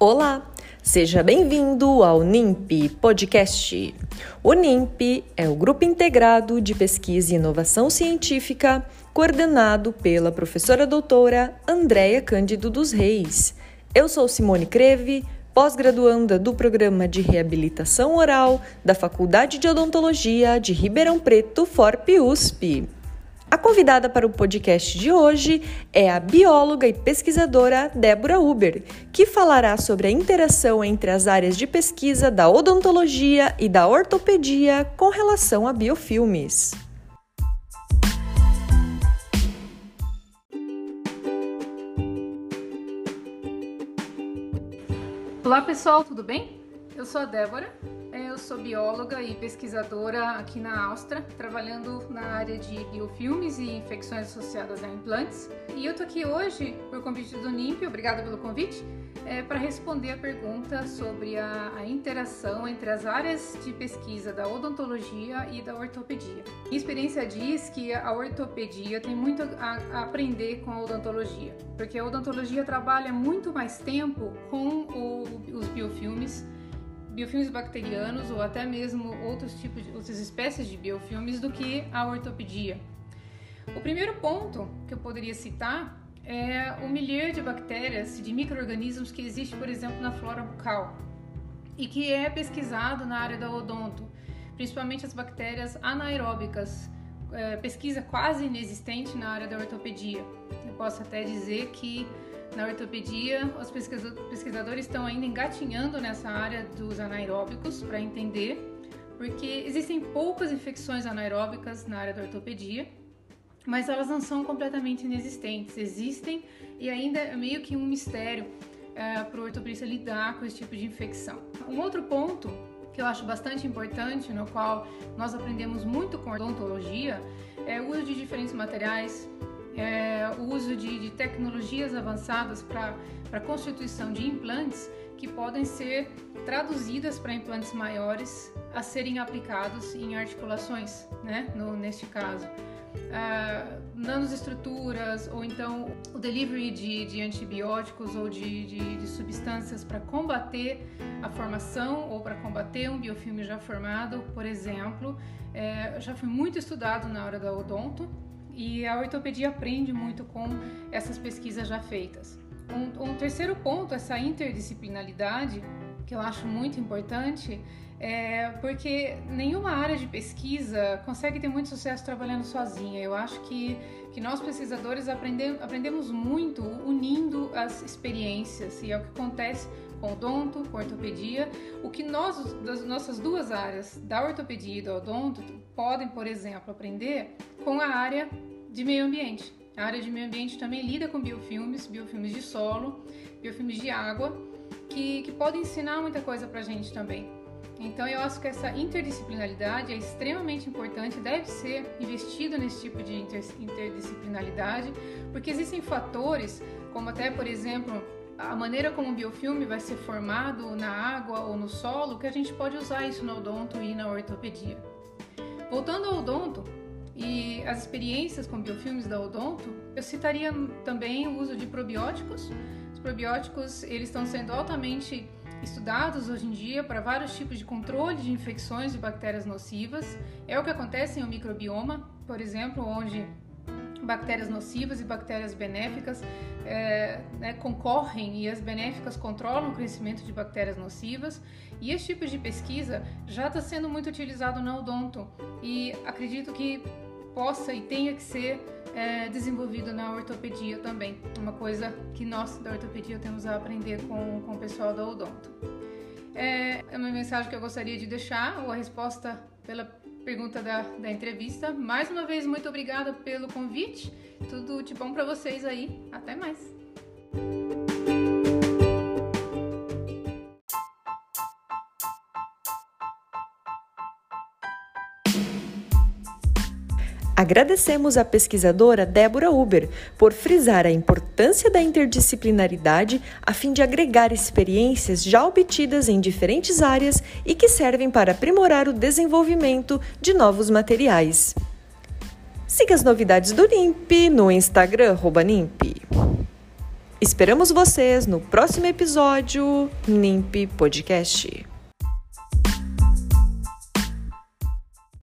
Olá, seja bem-vindo ao NIMP Podcast. O NIMP é o Grupo Integrado de Pesquisa e Inovação Científica, coordenado pela professora doutora Andréia Cândido dos Reis. Eu sou Simone Creve, pós-graduanda do Programa de Reabilitação Oral da Faculdade de Odontologia de Ribeirão Preto, FORP USP. A convidada para o podcast de hoje é a bióloga e pesquisadora Débora Huber, que falará sobre a interação entre as áreas de pesquisa da odontologia e da ortopedia com relação a biofilmes. Olá pessoal, tudo bem? Eu sou a Débora sou bióloga e pesquisadora aqui na Áustria, trabalhando na área de biofilmes e infecções associadas a implantes. E eu tô aqui hoje por convite do NIMP, obrigada pelo convite, é, para responder a pergunta sobre a, a, interação entre as áreas de pesquisa da odontologia e da ortopedia. Minha experiência diz que a ortopedia tem muito a, a aprender com a odontologia, porque a odontologia trabalha muito mais tempo com o, os biofilmes biofilmes bacterianos ou até mesmo outros tipos de, outras espécies de biofilmes do que a ortopedia. O primeiro ponto que eu poderia citar é o milhar de bactérias, de micro-organismos que existe, por exemplo, na flora bucal e que é pesquisado na área da odonto, principalmente as bactérias anaeróbicas, é, pesquisa quase inexistente na área da ortopedia. Eu posso até dizer que na ortopedia, os pesquisadores estão ainda engatinhando nessa área dos anaeróbicos para entender, porque existem poucas infecções anaeróbicas na área da ortopedia, mas elas não são completamente inexistentes. Existem e ainda é meio que um mistério é, para o ortopedista lidar com esse tipo de infecção. Um outro ponto que eu acho bastante importante, no qual nós aprendemos muito com odontologia, é o uso de diferentes materiais, é, o uso de, de tecnologias avançadas para constituição de implantes que podem ser traduzidas para implantes maiores a serem aplicados em articulações, né? No, neste caso. Uh, nanoestruturas ou então o delivery de, de antibióticos ou de, de, de substâncias para combater a formação ou para combater um biofilme já formado, por exemplo, é, já foi muito estudado na hora da odonto e a ortopedia aprende muito com essas pesquisas já feitas. Um, um terceiro ponto, essa interdisciplinaridade, que eu acho muito importante, é porque nenhuma área de pesquisa consegue ter muito sucesso trabalhando sozinha. Eu acho que, que nós pesquisadores aprendem, aprendemos muito unindo as experiências, e é o que acontece com odonto, com ortopedia. O que nós, das nossas duas áreas, da ortopedia e do odonto, podem, por exemplo, aprender com a área de meio ambiente. A área de meio ambiente também lida com biofilmes, biofilmes de solo, biofilmes de água, que, que podem ensinar muita coisa para a gente também. Então eu acho que essa interdisciplinaridade é extremamente importante, deve ser investido nesse tipo de inter, interdisciplinaridade, porque existem fatores, como até, por exemplo, a maneira como o biofilme vai ser formado na água ou no solo, que a gente pode usar isso no odonto e na ortopedia. Voltando ao odonto, e as experiências com biofilmes da Odonto, eu citaria também o uso de probióticos. Os probióticos eles estão sendo altamente estudados hoje em dia para vários tipos de controle de infecções de bactérias nocivas. É o que acontece em um microbioma, por exemplo, onde bactérias nocivas e bactérias benéficas é, né, concorrem e as benéficas controlam o crescimento de bactérias nocivas. E esse tipo de pesquisa já está sendo muito utilizado na odonto e acredito que possa e tenha que ser é, desenvolvido na ortopedia também. Uma coisa que nós da ortopedia temos a aprender com, com o pessoal da odonto. É, é uma mensagem que eu gostaria de deixar, ou a resposta pela pergunta da, da entrevista. Mais uma vez, muito obrigada pelo convite. Tudo de bom para vocês aí. Até mais. Agradecemos à pesquisadora Débora Uber por frisar a importância da interdisciplinaridade a fim de agregar experiências já obtidas em diferentes áreas e que servem para aprimorar o desenvolvimento de novos materiais. Siga as novidades do NIMP no Instagram, NIMP. Esperamos vocês no próximo episódio NIMP Podcast.